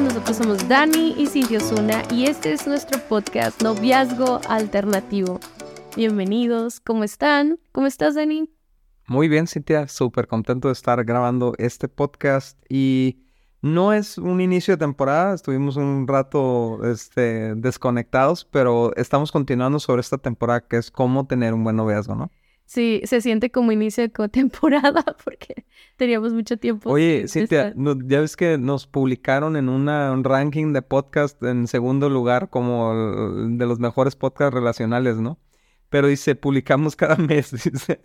Nosotros somos Dani y Cintia Osuna y este es nuestro podcast Noviazgo Alternativo. Bienvenidos, ¿cómo están? ¿Cómo estás, Dani? Muy bien, Cintia, súper contento de estar grabando este podcast y no es un inicio de temporada, estuvimos un rato este, desconectados, pero estamos continuando sobre esta temporada que es cómo tener un buen noviazgo, ¿no? Sí, se siente como inicio de temporada porque teníamos mucho tiempo. Oye, Cintia, ya ves que nos publicaron en una, un ranking de podcast en segundo lugar como de los mejores podcasts relacionales, ¿no? pero dice, publicamos cada mes, dice,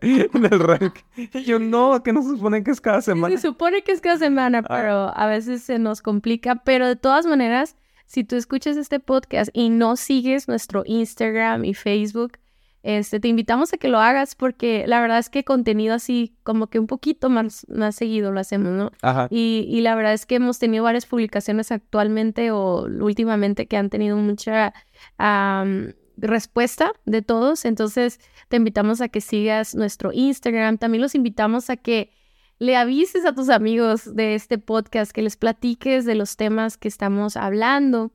en el, ranking. Y yo, no, que no se supone que es cada semana. Se supone que es cada semana, ah. pero a veces se nos complica, pero de todas maneras, si tú escuchas este podcast y no sigues nuestro Instagram y Facebook, este, te invitamos a que lo hagas porque la verdad es que contenido así como que un poquito más, más seguido lo hacemos, ¿no? Ajá. Y, y la verdad es que hemos tenido varias publicaciones actualmente o últimamente que han tenido mucha respuesta de todos. Entonces, te invitamos a que sigas nuestro Instagram. También los invitamos a que le avises a tus amigos de este podcast, que les platiques de los temas que estamos hablando.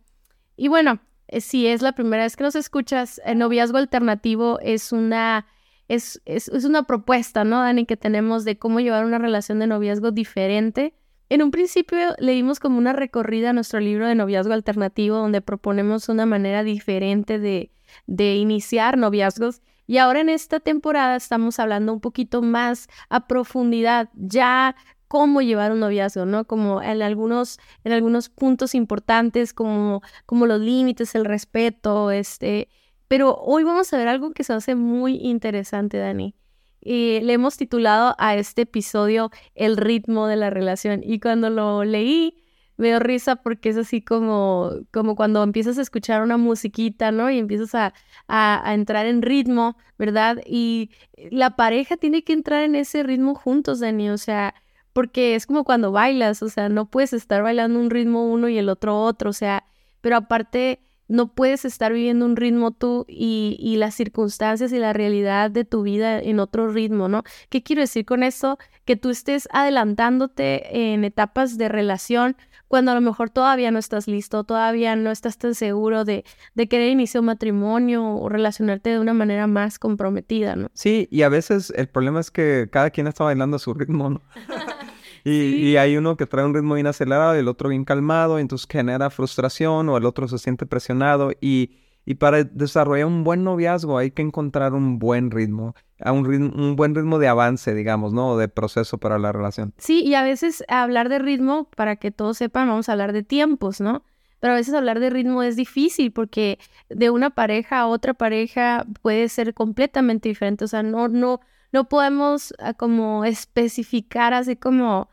Y bueno, si es la primera vez que nos escuchas, el noviazgo alternativo es una, es, es, es una propuesta, ¿no, Dani? Que tenemos de cómo llevar una relación de noviazgo diferente. En un principio le dimos como una recorrida a nuestro libro de noviazgo alternativo, donde proponemos una manera diferente de, de iniciar noviazgos. Y ahora en esta temporada estamos hablando un poquito más a profundidad, ya cómo llevar un noviazgo, ¿no? Como en algunos, en algunos puntos importantes, como, como los límites, el respeto, este. Pero hoy vamos a ver algo que se hace muy interesante, Dani. Y le hemos titulado a este episodio El ritmo de la relación. Y cuando lo leí, me dio risa porque es así como, como cuando empiezas a escuchar una musiquita, ¿no? Y empiezas a, a, entrar en ritmo, ¿verdad? Y la pareja tiene que entrar en ese ritmo juntos, Dani, o sea, porque es como cuando bailas, o sea, no puedes estar bailando un ritmo uno y el otro otro, o sea, pero aparte no puedes estar viviendo un ritmo tú y, y, las circunstancias y la realidad de tu vida en otro ritmo, ¿no? ¿Qué quiero decir con eso? Que tú estés adelantándote en etapas de relación cuando a lo mejor todavía no estás listo, todavía no estás tan seguro de, de querer iniciar un matrimonio o relacionarte de una manera más comprometida, ¿no? Sí, y a veces el problema es que cada quien está bailando a su ritmo, ¿no? Y, hay uno que trae un ritmo bien acelerado y el otro bien calmado, y entonces genera frustración o el otro se siente presionado. Y, y para desarrollar un buen noviazgo hay que encontrar un buen ritmo, un, ritmo, un buen ritmo de avance, digamos, ¿no? De proceso para la relación. Sí, y a veces hablar de ritmo, para que todos sepan, vamos a hablar de tiempos, ¿no? Pero a veces hablar de ritmo es difícil porque de una pareja a otra pareja puede ser completamente diferente. O sea, no, no, no podemos ah, como especificar así como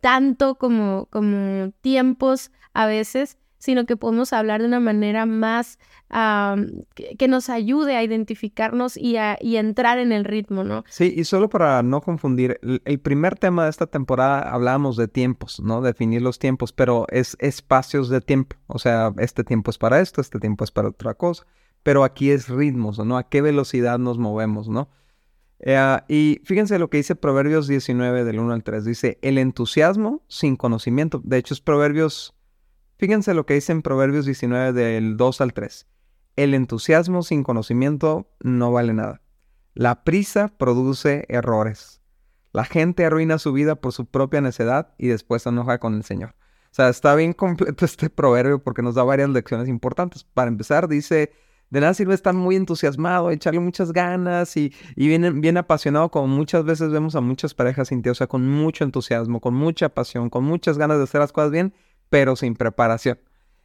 tanto como, como tiempos a veces, sino que podemos hablar de una manera más que, nos ayude a identificarnos y a entrar en el ritmo, ¿no? Sí, y solo para no confundir, el, primer tema de esta temporada hablábamos de tiempos, ¿no? Definir los tiempos, pero es espacios de tiempo, o sea, este tiempo es para esto, este tiempo es para otra cosa, pero aquí es ritmos, ¿no? A qué velocidad nos movemos, ¿no? Eh, y fíjense lo que dice Proverbios 19 del 1 al 3. Dice, el entusiasmo sin conocimiento. De hecho, es Proverbios, fíjense lo que dice en Proverbios 19 del 2 al 3. El entusiasmo sin conocimiento no vale nada. La prisa produce errores. La gente arruina su vida por su propia necedad y después se enoja con el Señor. O sea, está bien completo este proverbio porque nos da varias lecciones importantes. Para empezar, dice de nada sirve estar muy entusiasmado, echarle muchas ganas y, y bien, bien, apasionado, como muchas veces vemos a muchas parejas sin o sea, con mucho entusiasmo, con mucha pasión, con muchas ganas de hacer las cosas bien, pero sin preparación.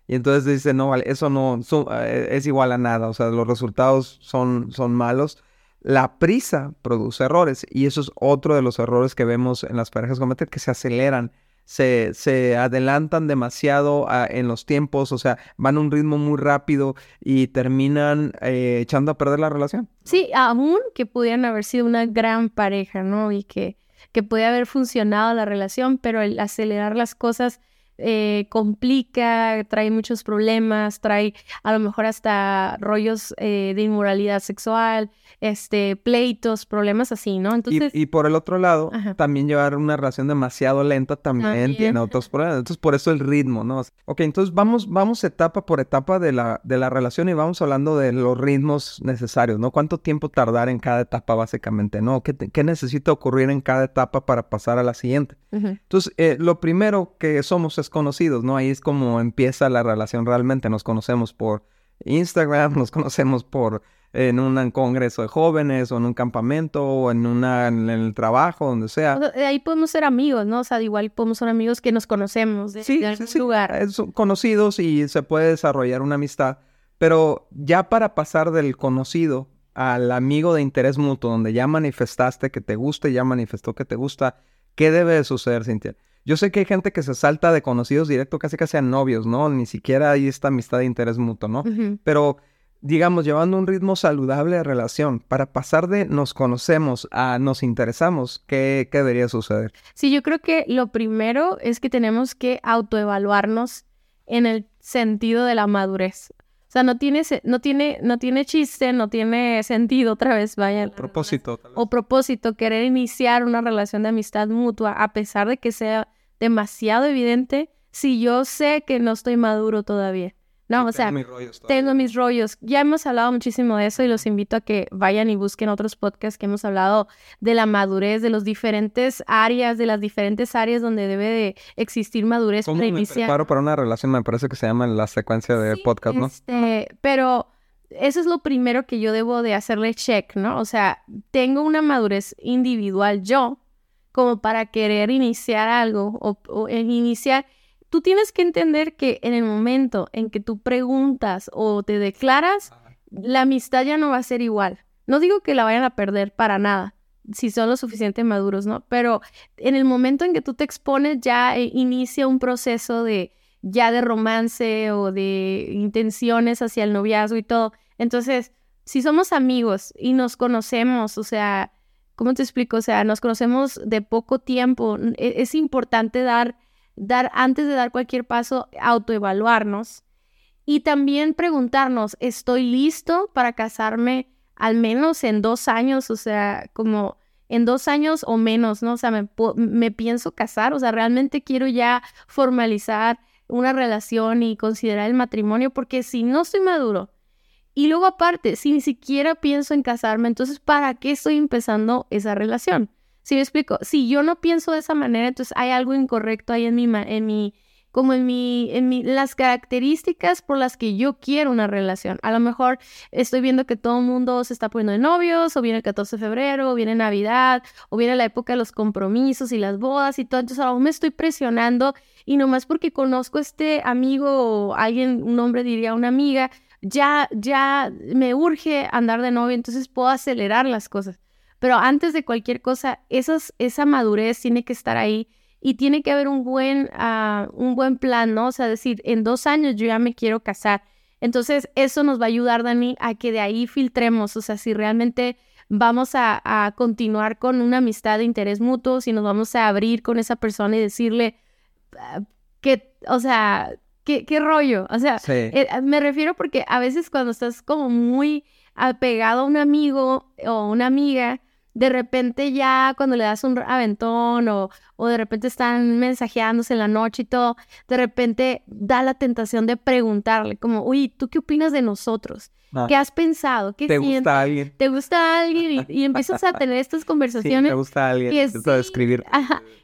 Y entonces dice, no, vale, eso no eh, es igual a nada, o sea, los resultados son, son malos. La prisa produce errores y eso es otro de los errores que vemos en las parejas cometer, que se aceleran se, se adelantan demasiado en los tiempos, o sea, van a un ritmo muy rápido y terminan eh, echando a perder la relación. Sí, aún que pudieran haber sido una gran pareja, ¿no? Y que, que puede haber funcionado la relación, pero el acelerar las cosas eh, complica, trae muchos problemas, trae a lo mejor hasta rollos eh, de inmoralidad sexual, este, pleitos, problemas así, ¿no? Entonces... Y, por el otro lado, también llevar una relación demasiado lenta también, tiene otros problemas. Entonces, por eso el ritmo, ¿no? Ok, entonces vamos, vamos etapa por etapa de la, de la relación y vamos hablando de los ritmos necesarios, ¿no? ¿Cuánto tiempo tardar en cada etapa básicamente, ¿no? ¿Qué, qué necesita ocurrir en cada etapa para pasar a la siguiente? Entonces, eh, lo primero que somos es conocidos, ¿no? Ahí es como empieza la relación realmente. Nos conocemos por Instagram, nos conocemos por en un congreso de jóvenes o en un campamento o en una en el trabajo, donde sea. ahí podemos ser amigos, ¿no? O sea, igual podemos ser amigos que nos conocemos de, sí, algún sí, lugar. Son conocidos y se puede desarrollar una amistad, pero ya para pasar del conocido al amigo de interés mutuo, donde ya manifestaste que te gusta y ya manifestó que te gusta, ¿qué debe de suceder, Cintia? Yo sé que hay gente que se salta de conocidos directo casi casi a novios, ¿no? Ni siquiera hay esta amistad de interés mutuo, ¿no? Pero digamos, llevando un ritmo saludable de relación, para pasar de nos conocemos a nos interesamos, ¿qué, qué debería suceder? Sí, yo creo que lo primero es que tenemos que autoevaluarnos en el sentido de la madurez. O sea, no tiene, no tiene, no tiene chiste, no tiene sentido otra vez, vaya. O propósito. O propósito, querer iniciar una relación de amistad mutua, a pesar de que sea demasiado evidente, si yo sé que no estoy maduro todavía. No, o sea, tengo mis rollos. Ya hemos hablado muchísimo de eso y los invito a que vayan y busquen otros podcasts que hemos hablado de la madurez, de los diferentes áreas, de las diferentes áreas donde debe de existir madurez ¿Cómo para me preparo para una relación? Me parece que se llama la secuencia de podcast, ¿no? Este, pero eso es lo primero que yo debo de hacerle check, ¿no? O sea, tengo una madurez individual yo como para querer iniciar algo o, o iniciar tú tienes que entender que en el momento en que tú preguntas o te declaras, la amistad ya no va a ser igual. No digo que la vayan a perder para nada, si son lo suficientemente maduros, ¿no? Pero en el momento en que tú te expones, ya eh, inicia un proceso de ya de romance o de intenciones hacia el noviazgo y todo. Entonces, si somos amigos y nos conocemos, o sea, ¿cómo te explico? O sea, nos conocemos de poco tiempo, e, es importante dar dar, antes de dar cualquier paso, autoevaluarnos y también preguntarnos, ¿estoy listo para casarme al menos en dos años? O sea, como en dos años o menos, ¿no? O sea, me, me pienso casar, o sea, realmente quiero ya formalizar una relación y considerar el matrimonio, porque si no estoy maduro, y luego aparte, si ni siquiera pienso en casarme, entonces, ¿para qué estoy empezando esa relación? Si me explico, si yo no pienso de esa manera, entonces hay algo incorrecto ahí en mi, en mi, como en mi, en mi, las características por las que yo quiero una relación. A lo mejor estoy viendo que todo el mundo se está poniendo de novios, o viene el 14 de febrero, o viene Navidad, o viene la época de los compromisos y las bodas y todo. Entonces aún me estoy presionando y nomás porque conozco a este amigo o alguien, un hombre diría una amiga, ya, ya me urge andar de novio, entonces puedo acelerar las cosas. Pero antes de cualquier cosa, esa madurez tiene que estar ahí y tiene que haber un buen, ah, un buen plan, ¿no? O sea, decir, en dos años yo ya me quiero casar. Entonces, eso nos va a ayudar, Dani, a que de ahí filtremos, o sea, si realmente vamos a, continuar con una amistad de interés mutuo, si nos vamos a abrir con esa persona y decirle ah, que, o sea, ¿qué, qué rollo? O sea, eh, me refiero porque a veces cuando estás como muy apegado a un amigo o una amiga, de repente ya cuando le das un aventón o, o, de repente están mensajeándose en la noche y todo, de repente da la tentación de preguntarle como, uy, ¿tú qué opinas de nosotros? Ah. ¿Qué has pensado? ¿Qué ¿Te gusta alguien? ¿Te gusta alguien? Y, empiezas a tener estas conversaciones. Sí, me gusta alguien. Que, sí, escribir.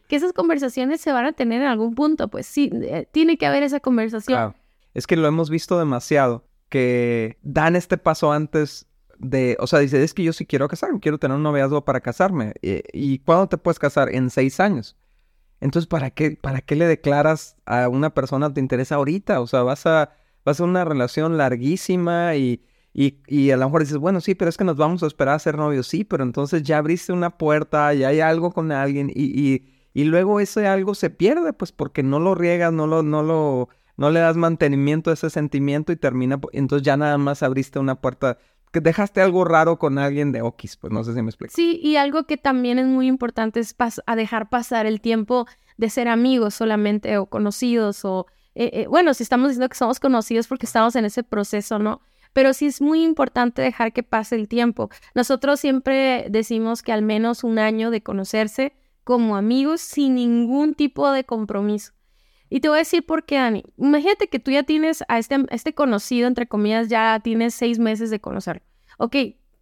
que esas conversaciones se van a tener en algún punto, pues sí, eh, tiene que haber esa conversación. Es que lo hemos visto demasiado, que dan este paso antes de, o sea, dice, es que yo sí quiero casarme, quiero tener un noviazgo para casarme. ¿Y, cuándo te puedes casar? En seis años. Entonces, ¿para qué, ¿para qué le declaras a una persona que te interesa ahorita? O sea, vas a, vas a una relación larguísima y, y, y, a lo mejor dices, bueno, sí, pero es que nos vamos a esperar a ser novios. Sí, pero entonces ya abriste una puerta, ya hay algo con alguien y, y, Y luego ese algo se pierde, pues porque no lo riegas, no lo, no lo, no le das mantenimiento a ese sentimiento y termina, entonces ya nada más abriste una puerta, que dejaste algo raro con alguien de Okis, pues no sé si me explico. Sí, y algo que también es muy importante es a dejar pasar el tiempo de ser amigos solamente o conocidos o, eh, eh, bueno, si estamos diciendo que somos conocidos porque estamos en ese proceso, ¿no? Pero sí es muy importante dejar que pase el tiempo. Nosotros siempre decimos que al menos un año de conocerse como amigos sin ningún tipo de compromiso. Y te voy a decir por qué, Dani. Imagínate que tú ya tienes a este, este conocido, entre comillas, ya tienes seis meses de conocerlo. Ok,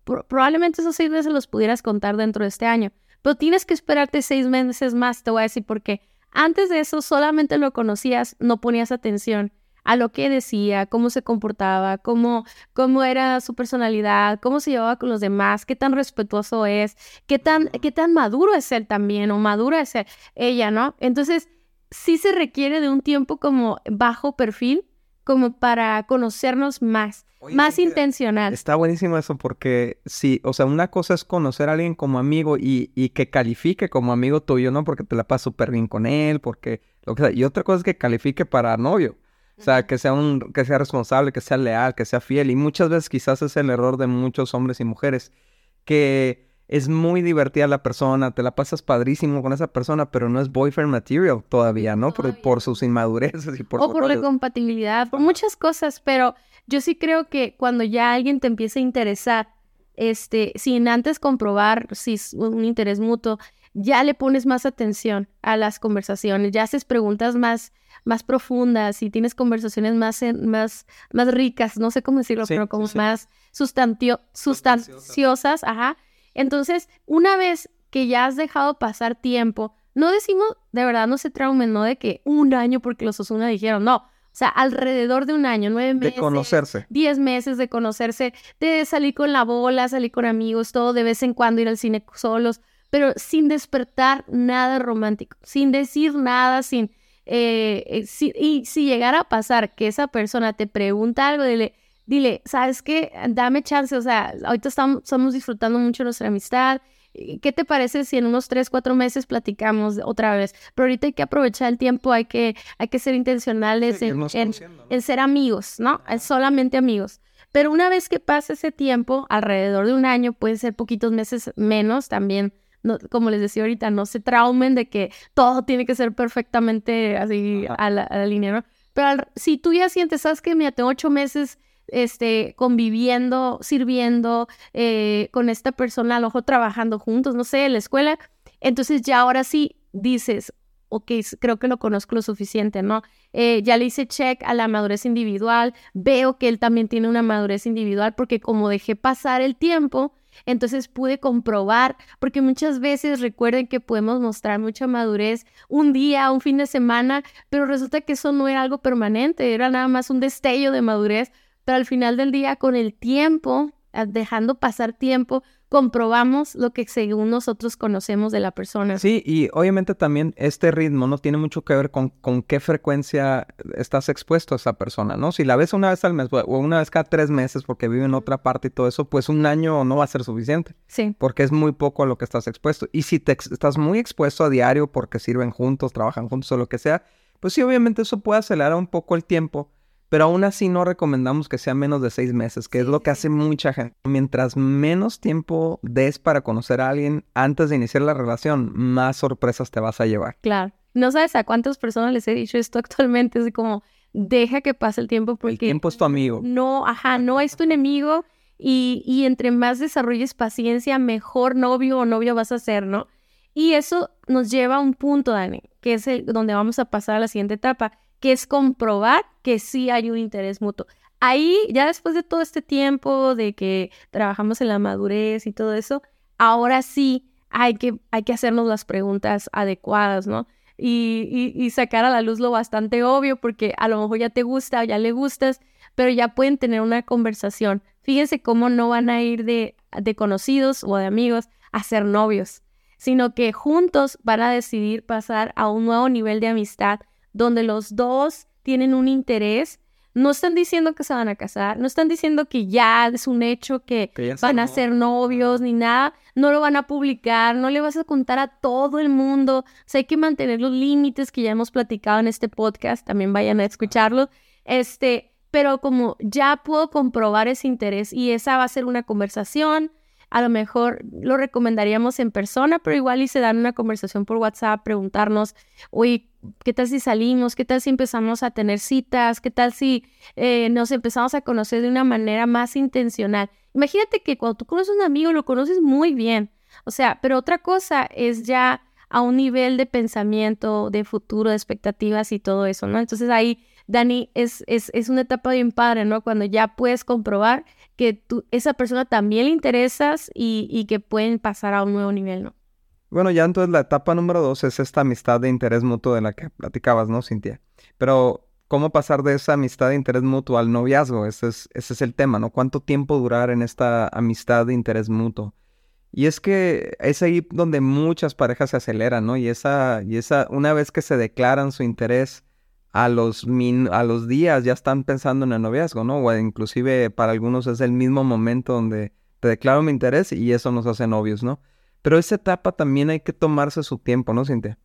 probablemente esos seis meses los pudieras contar dentro de este año, pero tienes que esperarte seis meses más, te voy a decir por qué. Antes de eso solamente lo conocías, no ponías atención a lo que decía, cómo se comportaba, cómo, cómo era su personalidad, cómo se llevaba con los demás, qué tan respetuoso es, qué tan, qué tan maduro es él también o madura es ella, ¿no? Entonces, sí se requiere de un tiempo como bajo perfil, como para conocernos más, más intencional. Está buenísimo eso porque sí, o sea, una cosa es conocer a alguien como amigo y, y que califique como amigo tuyo, ¿no? Porque te la pasas súper bien con él, porque lo que sea. Y otra cosa es que califique para novio. O sea, que sea un, que sea responsable, que sea leal, que sea fiel. Y muchas veces quizás es el error de muchos hombres y mujeres que es muy divertida la persona, te la pasas padrísimo con esa persona, pero no es boyfriend material todavía, ¿no? Por, por sus inmadureces y por... O por la compatibilidad, por muchas cosas, pero yo sí creo que cuando ya alguien te empieza a interesar, este, sin antes comprobar si es un interés mutuo, ya le pones más atención a las conversaciones, ya haces preguntas más, más profundas y tienes conversaciones más, más, más ricas, no sé cómo decirlo, pero como más sustanciosas, ajá entonces, una vez que ya has dejado pasar tiempo, no decimos, de verdad, no se traumen, no de que un año porque los Osuna dijeron, no. O sea, alrededor de un año, nueve meses. De conocerse. Diez meses de conocerse, de salir con la bola, salir con amigos, todo, de vez en cuando ir al cine solos, pero sin despertar nada romántico, sin decir nada, sin... Eh, eh, y si llegara a pasar que esa persona te pregunta algo, dile, dile, ¿sabes qué? Dame chance, o sea, ahorita estamos, disfrutando mucho nuestra amistad. ¿Qué te parece si en unos tres, cuatro meses platicamos otra vez? Pero ahorita hay que aprovechar el tiempo, hay que, hay que ser intencionales en, ser amigos, ¿no? Solamente amigos. Pero una vez que pase ese tiempo, alrededor de un año, puede ser poquitos meses menos también. No, como les decía ahorita, no se traumen de que todo tiene que ser perfectamente así a la, línea, ¿no? Pero si tú ya sientes, sabes que mira, tengo ocho meses este, conviviendo, sirviendo eh, con esta persona, a lo mejor trabajando juntos, no sé, en la escuela. Entonces ya ahora sí dices, ok, creo que lo conozco lo suficiente, ¿no? Eh, ya le hice check a la madurez individual, veo que él también tiene una madurez individual porque como dejé pasar el tiempo, entonces pude comprobar, porque muchas veces recuerden que podemos mostrar mucha madurez un día, un fin de semana, pero resulta que eso no era algo permanente, era nada más un destello de madurez pero al final del día, con el tiempo, ah, dejando pasar tiempo, comprobamos lo que según nosotros conocemos de la persona. Sí, y obviamente también este ritmo no tiene mucho que ver con, con qué frecuencia estás expuesto a esa persona, ¿no? Si la ves una vez al mes o una vez cada tres meses porque vive en otra parte y todo eso, pues un año no va a ser suficiente. Sí. Porque es muy poco a lo que estás expuesto. Y si te estás muy expuesto a diario porque sirven juntos, trabajan juntos o lo que sea, pues sí, obviamente eso puede acelerar un poco el tiempo pero aún así no recomendamos que sea menos de seis meses, que es lo que hace mucha gente. Mientras menos tiempo des para conocer a alguien antes de iniciar la relación, más sorpresas te vas a llevar. Claro. No sabes a cuántas personas les he dicho esto actualmente, es como, deja que pase el tiempo porque... El tiempo es tu amigo. No, ajá, no es tu enemigo y, y entre más desarrolles paciencia, mejor novio o novio vas a ser, ¿no? Y eso nos lleva a un punto, Dani, que es el donde vamos a pasar a la siguiente etapa, que es comprobar que sí hay un interés mutuo. Ahí, ya después de todo este tiempo de que trabajamos en la madurez y todo eso, ahora sí hay que, hay que hacernos las preguntas adecuadas, ¿no? Y, y, sacar a la luz lo bastante obvio, porque a lo mejor ya te gusta o ya le gustas, pero ya pueden tener una conversación. Fíjense cómo no van a ir de, de conocidos o de amigos a ser novios, sino que juntos van a decidir pasar a un nuevo nivel de amistad donde los dos tienen un interés, no están diciendo que se van a casar, no están diciendo que ya es un hecho que, van a ser novios ni nada, no lo van a publicar, no le vas a contar a todo el mundo. O sea, hay que mantener los límites que ya hemos platicado en este podcast, también vayan a escucharlo. Este, pero como ya puedo comprobar ese interés y esa va a ser una conversación, a lo mejor lo recomendaríamos en persona, pero igual y se dan una conversación por WhatsApp, preguntarnos, oye, ¿qué tal si salimos? ¿Qué tal si empezamos a tener citas? ¿Qué tal si eh, nos empezamos a conocer de una manera más intencional? Imagínate que cuando tú conoces a un amigo, lo conoces muy bien. O sea, pero otra cosa es ya a un nivel de pensamiento, de futuro, de expectativas y todo eso, ¿no? Entonces ahí Dani, es, es, es, una etapa bien padre, ¿no? Cuando ya puedes comprobar que tú, esa persona también le interesas y, y que pueden pasar a un nuevo nivel, ¿no? Bueno, ya entonces la etapa número dos es esta amistad de interés mutuo de la que platicabas, ¿no, Cintia? Pero, ¿cómo pasar de esa amistad de interés mutuo al noviazgo? Ese es, ese es el tema, ¿no? ¿Cuánto tiempo durar en esta amistad de interés mutuo? Y es que es ahí donde muchas parejas se aceleran, ¿no? Y esa, y esa, una vez que se declaran su interés, a los, a los días ya están pensando en el noviazgo, ¿no? O inclusive para algunos es el mismo momento donde te declaro mi interés y eso nos hace novios, ¿no? Pero esa etapa también hay que tomarse su tiempo, ¿no, Cintia?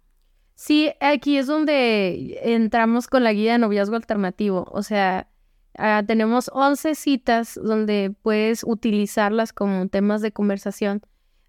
Sí, aquí es donde entramos con la guía de noviazgo alternativo. O sea, ah, tenemos 11 citas donde puedes utilizarlas como temas de conversación.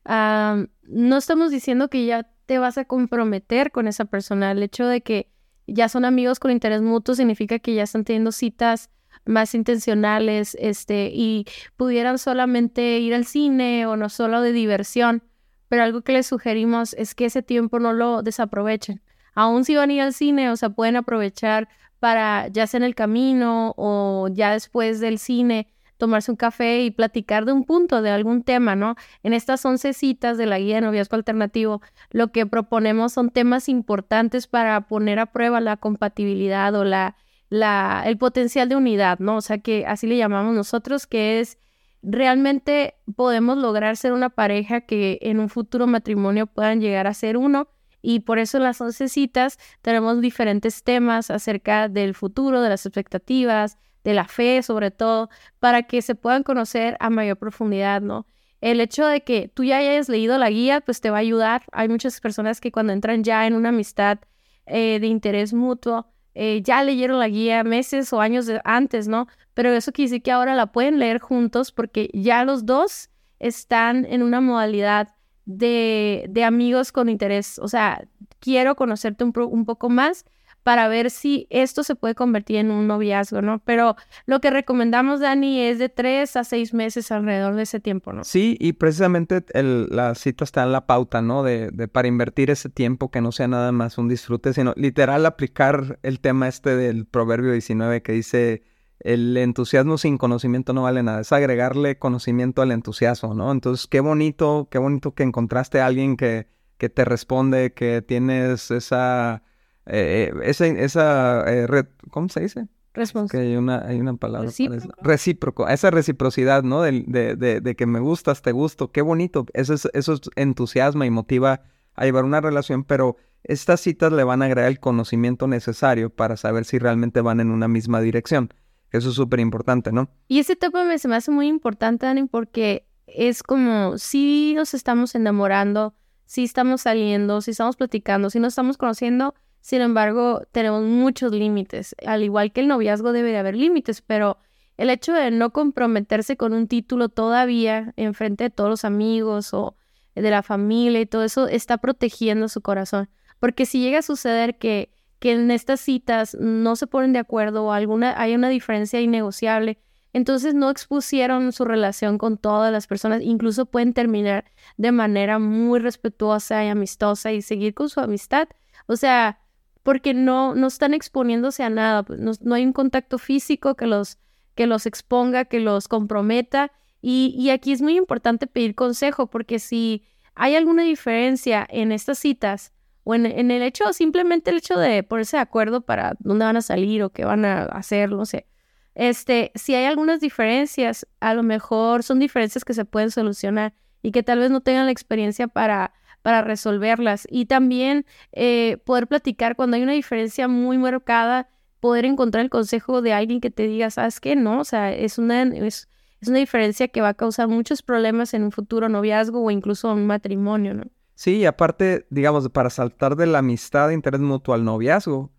Ah, no estamos diciendo que ya te vas a comprometer con esa persona. El hecho de que ya son amigos con interés mutuo, significa que ya están teniendo citas más intencionales, este, y pudieran solamente ir al cine o no solo de diversión, pero algo que les sugerimos es que ese tiempo no lo desaprovechen. Aún si van a ir al cine, o sea, pueden aprovechar para ya sea en el camino o ya después del cine, tomarse un café y platicar de un punto, de algún tema, ¿no? En estas once citas de la guía de noviazgo alternativo, lo que proponemos son temas importantes para poner a prueba la compatibilidad o la, la, el potencial de unidad, ¿no? O sea, que así le llamamos nosotros, que es realmente podemos lograr ser una pareja que en un futuro matrimonio puedan llegar a ser uno. Y por eso en las once citas tenemos diferentes temas acerca del futuro, de las expectativas, de la fe sobre todo, para que se puedan conocer a mayor profundidad, ¿no? El hecho de que tú ya hayas leído la guía, pues te va a ayudar. Hay muchas personas que cuando entran ya en una amistad eh, de interés mutuo, eh, ya leyeron la guía meses o años antes, ¿no? Pero eso quiere decir que ahora la pueden leer juntos porque ya los dos están en una modalidad de, de amigos con interés. O sea, quiero conocerte un, un poco más para ver si esto se puede convertir en un noviazgo, ¿no? Pero lo que recomendamos, Dani, es de tres a seis meses alrededor de ese tiempo, ¿no? Sí, y precisamente la cita está en la pauta, ¿no? De, de, para invertir ese tiempo que no sea nada más un disfrute, sino literal aplicar el tema este del Proverbio 19 que dice el entusiasmo sin conocimiento no vale nada, es agregarle conocimiento al entusiasmo, ¿no? Entonces, qué bonito, qué bonito que encontraste a alguien que, que te responde, que tienes esa eh, eh, esa, esa eh, red, ¿cómo se dice? Respuesta. Que hay una, hay una palabra. Recíproco. Recíproco. Esa reciprocidad, ¿no? De, de, de, que me gustas, te gusto. Qué bonito. Eso, es, eso entusiasma y motiva a llevar una relación, pero estas citas le van a agregar el conocimiento necesario para saber si realmente van en una misma dirección. Eso es súper importante, ¿no? Y ese tema me, se me hace muy importante, Dani, porque es como si nos estamos enamorando, si estamos saliendo, si estamos platicando, si nos estamos conociendo, sin embargo, tenemos muchos límites. Al igual que el noviazgo debe de haber límites, pero el hecho de no comprometerse con un título todavía en frente de todos los amigos o de la familia y todo eso está protegiendo su corazón. Porque si llega a suceder que, que en estas citas no se ponen de acuerdo o alguna, hay una diferencia innegociable, entonces no expusieron su relación con todas las personas, incluso pueden terminar de manera muy respetuosa y amistosa y seguir con su amistad. O sea, porque no, no están exponiéndose a nada, pues, no, hay un contacto físico que los, que los exponga, que los comprometa. Y, y aquí es muy importante pedir consejo, porque si hay alguna diferencia en estas citas o en, en, el hecho, simplemente el hecho de ponerse de acuerdo para dónde van a salir o qué van a hacer, no sé. Este, si hay algunas diferencias, a lo mejor son diferencias que se pueden solucionar y que tal vez no tengan la experiencia para para resolverlas y también eh, poder platicar cuando hay una diferencia muy marcada, poder encontrar el consejo de alguien que te diga, ¿sabes qué? No, o sea, es una, es, es una diferencia que va a causar muchos problemas en un futuro noviazgo o incluso un matrimonio, ¿no? Sí, y aparte, digamos, para saltar de la amistad de interés mutuo al noviazgo,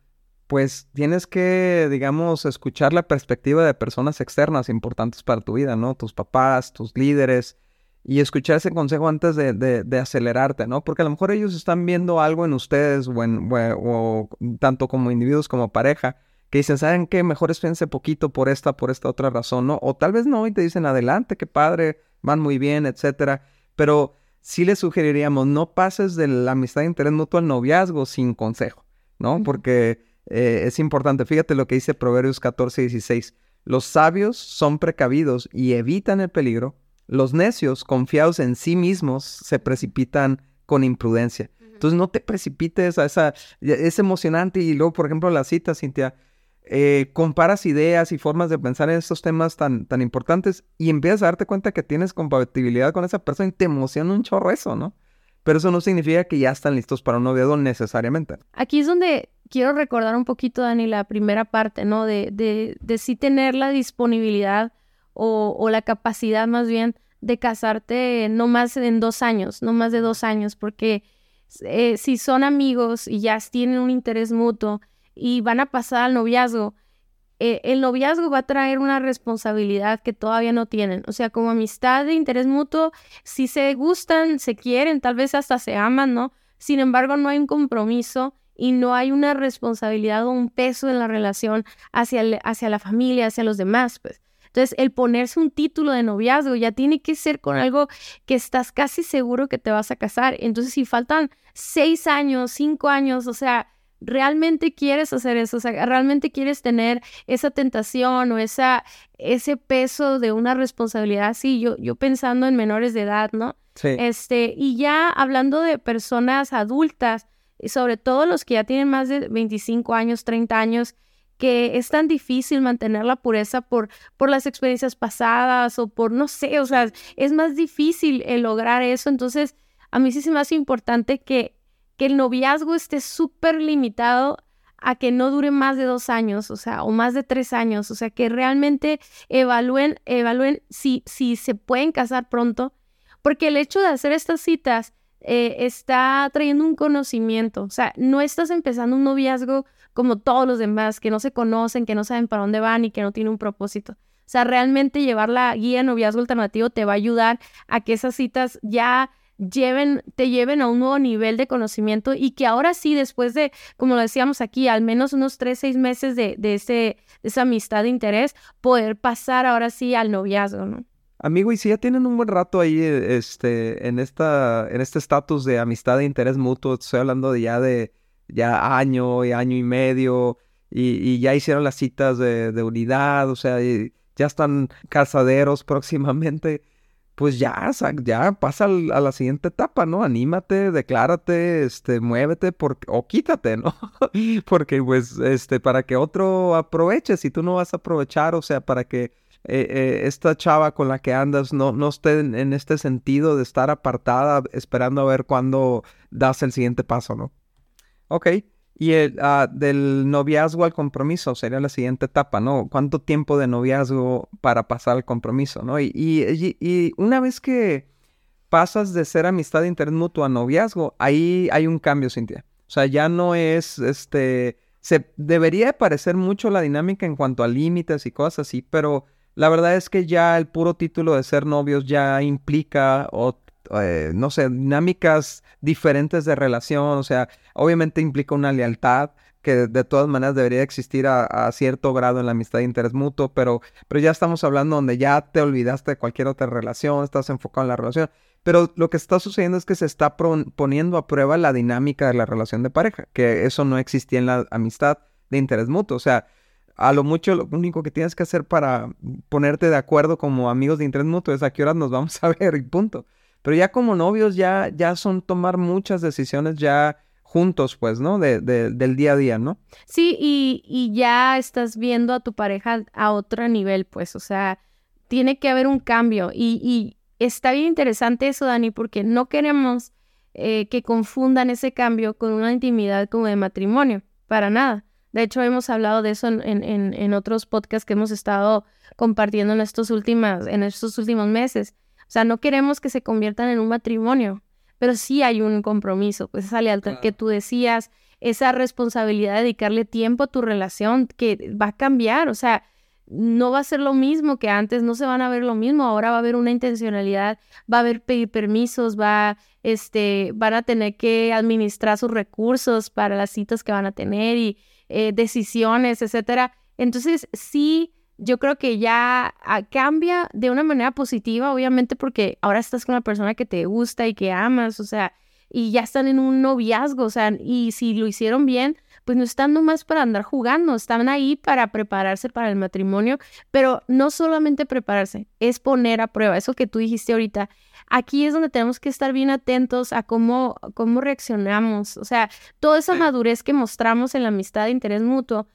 pues tienes que, digamos, escuchar la perspectiva de personas externas importantes para tu vida, ¿no? Tus papás, tus líderes, y escuchar ese consejo antes de, de, acelerarte, ¿no? Porque a lo mejor ellos están viendo algo en ustedes o, en, o, tanto como individuos como pareja que dicen, ¿saben qué? Mejor espérense poquito por esta, por esta otra razón, ¿no? O tal vez no y te dicen, adelante, qué padre, van muy bien, etcétera. Pero sí les sugeriríamos, no pases de la amistad de interés mutuo al noviazgo sin consejo, ¿no? Porque eh, es importante. Fíjate lo que dice Proverbios 14, 16. Los sabios son precavidos y evitan el peligro. Los necios, confiados en sí mismos, se precipitan con imprudencia. Entonces no te precipites a esa... Es emocionante y luego, por ejemplo, la cita, Cintia, eh, comparas ideas y formas de pensar en estos temas tan, tan importantes y empiezas a darte cuenta que tienes compatibilidad con esa persona y te emociona un chorro eso, ¿no? Pero eso no significa que ya están listos para un noviazgo necesariamente. Aquí es donde quiero recordar un poquito, Dani, la primera parte, ¿no? De, de, de sí tener la disponibilidad o, la capacidad más bien de casarte no más en dos años, no más de dos años, porque eh, si son amigos y ya tienen un interés mutuo y van a pasar al noviazgo, eh, el noviazgo va a traer una responsabilidad que todavía no tienen. O sea, como amistad de interés mutuo, si se gustan, se quieren, tal vez hasta se aman, ¿no? Sin embargo, no hay un compromiso y no hay una responsabilidad o un peso en la relación hacia, hacia la familia, hacia los demás, pues. Entonces, el ponerse un título de noviazgo ya tiene que ser con algo que estás casi seguro que te vas a casar. Entonces, si faltan seis años, cinco años, o sea, realmente quieres hacer eso, o sea, realmente quieres tener esa tentación o esa, ese peso de una responsabilidad sí, yo, yo pensando en menores de edad, ¿no? Sí. Este, y ya hablando de personas adultas, sobre todo los que ya tienen más de 25 años, 30 años, que es tan difícil mantener la pureza por, por las experiencias pasadas o por, no sé, o sea, es más difícil el lograr eso. Entonces, a mí sí me hace importante que, que el noviazgo esté súper limitado a que no dure más de dos años, o sea, o más de tres años, o sea, que realmente evalúen, evalúen si, si se pueden casar pronto, porque el hecho de hacer estas citas eh, está trayendo un conocimiento, o sea, no estás empezando un noviazgo como todos los demás, que no se conocen, que no saben para dónde van y que no tienen un propósito. O sea, realmente llevar la guía noviazgo alternativo te va a ayudar a que esas citas ya lleven, te lleven a un nuevo nivel de conocimiento y que ahora sí, después de, como lo decíamos aquí, al menos unos tres, seis meses de, de, ese, de esa amistad de interés, poder pasar ahora sí al noviazgo, ¿no? Amigo, y si ya tienen un buen rato ahí este, en, esta, en este estatus de amistad de interés mutuo, estoy hablando de ya de ya año y año y medio, y, ya hicieron las citas de, unidad, o sea, ya están casaderos próximamente pues ya, ya pasa a la siguiente etapa, ¿no? Anímate, declárate, este, muévete o quítate, ¿no? porque pues, este, para que otro aproveche, si tú no vas a aprovechar, o sea, para que eh, eh, esta chava con la que andas no, no esté en, este sentido de estar apartada esperando a ver cuándo das el siguiente paso, ¿no? Ok. Y el, ah, del noviazgo al compromiso sería la siguiente etapa, ¿no? ¿Cuánto tiempo de noviazgo para pasar al compromiso, ¿no? Y, y, una vez que pasas de ser amistad mutuo a noviazgo, ahí hay un cambio, Cintia. O sea, ya no es, este, se debería parecer mucho la dinámica en cuanto a límites y cosas así, pero la verdad es que ya el puro título de ser novios ya implica eh, no sé, dinámicas diferentes de relación, o sea, obviamente implica una lealtad que de todas maneras debería existir a, cierto grado en la amistad de interés mutuo, pero, pero ya estamos hablando donde ya te olvidaste de cualquier otra relación, estás enfocado en la relación, pero lo que está sucediendo es que se está poniendo a prueba la dinámica de la relación de pareja, que eso no existía en la amistad de interés mutuo, o sea, a lo mucho lo único que tienes que hacer para ponerte de acuerdo como amigos de interés mutuo es a qué horas nos vamos a ver y punto. Pero ya como novios ya, ya son tomar muchas decisiones ya juntos, pues, ¿no? De, del día a día, ¿no? Sí, y, y ya estás viendo a tu pareja a otro nivel, pues, o sea, tiene que haber un cambio. Y, y está bien interesante eso, Dani, porque no queremos eh, que confundan ese cambio con una intimidad como de matrimonio, para nada. De hecho, hemos hablado de eso en, en, en otros podcasts que hemos estado compartiendo en estos, últimas, en estos últimos meses. O sea, no queremos que se conviertan en un matrimonio, pero sí hay un compromiso, pues esa lealtad que tú decías, esa responsabilidad de dedicarle tiempo a tu relación que va a cambiar, o sea, no va a ser lo mismo que antes, no se van a ver lo mismo, ahora va a haber una intencionalidad, va a haber pedir permisos, va, este, van a tener que administrar sus recursos para las citas que van a tener y eh, decisiones, etcétera. Entonces, sí, yo creo que ya ah, cambia de una manera positiva, obviamente, porque ahora estás con una persona que te gusta y que amas, o sea, y ya están en un noviazgo, o sea, y si lo hicieron bien, pues no están nomás para andar jugando, están ahí para prepararse para el matrimonio, pero no solamente prepararse, es poner a prueba, eso que tú dijiste ahorita. Aquí es donde tenemos que estar bien atentos a cómo, cómo reaccionamos, o sea, toda esa madurez que mostramos en la amistad de interés mutuo,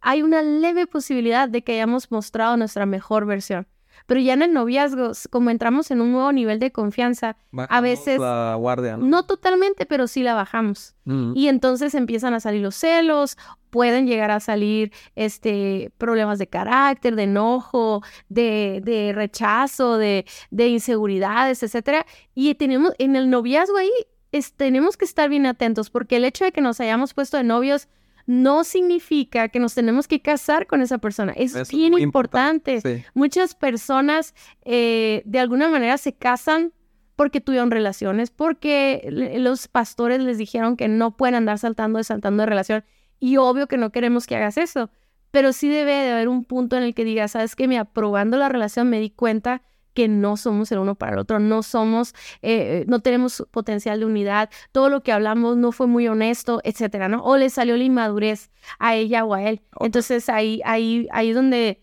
hay una leve posibilidad de que hayamos mostrado nuestra mejor versión. Pero ya en el noviazgo, como entramos en un nuevo nivel de confianza, a veces... La guardia, ¿no? ¿no? totalmente, pero sí la bajamos. Y entonces empiezan a salir los celos, pueden llegar a salir este, problemas de carácter, de enojo, de, de rechazo, de, de inseguridades, etcétera. Y tenemos, en el noviazgo ahí, es, tenemos que estar bien atentos, porque el hecho de que nos hayamos puesto de novios no significa que nos tenemos que casar con esa persona. Es bien importante. importante, sí. Muchas personas eh, de alguna manera se casan porque tuvieron relaciones, porque los pastores les dijeron que no pueden andar saltando y saltando de relación. Y obvio que no queremos que hagas eso. Pero sí debe de haber un punto en el que digas, sabes que me aprobando la relación me di cuenta que no somos el uno para el otro, no somos, eh, no tenemos potencial de unidad, todo lo que hablamos no fue muy honesto, etcétera, ¿no? O le salió la inmadurez a ella o a él. Entonces ahí, ahí, ahí es donde,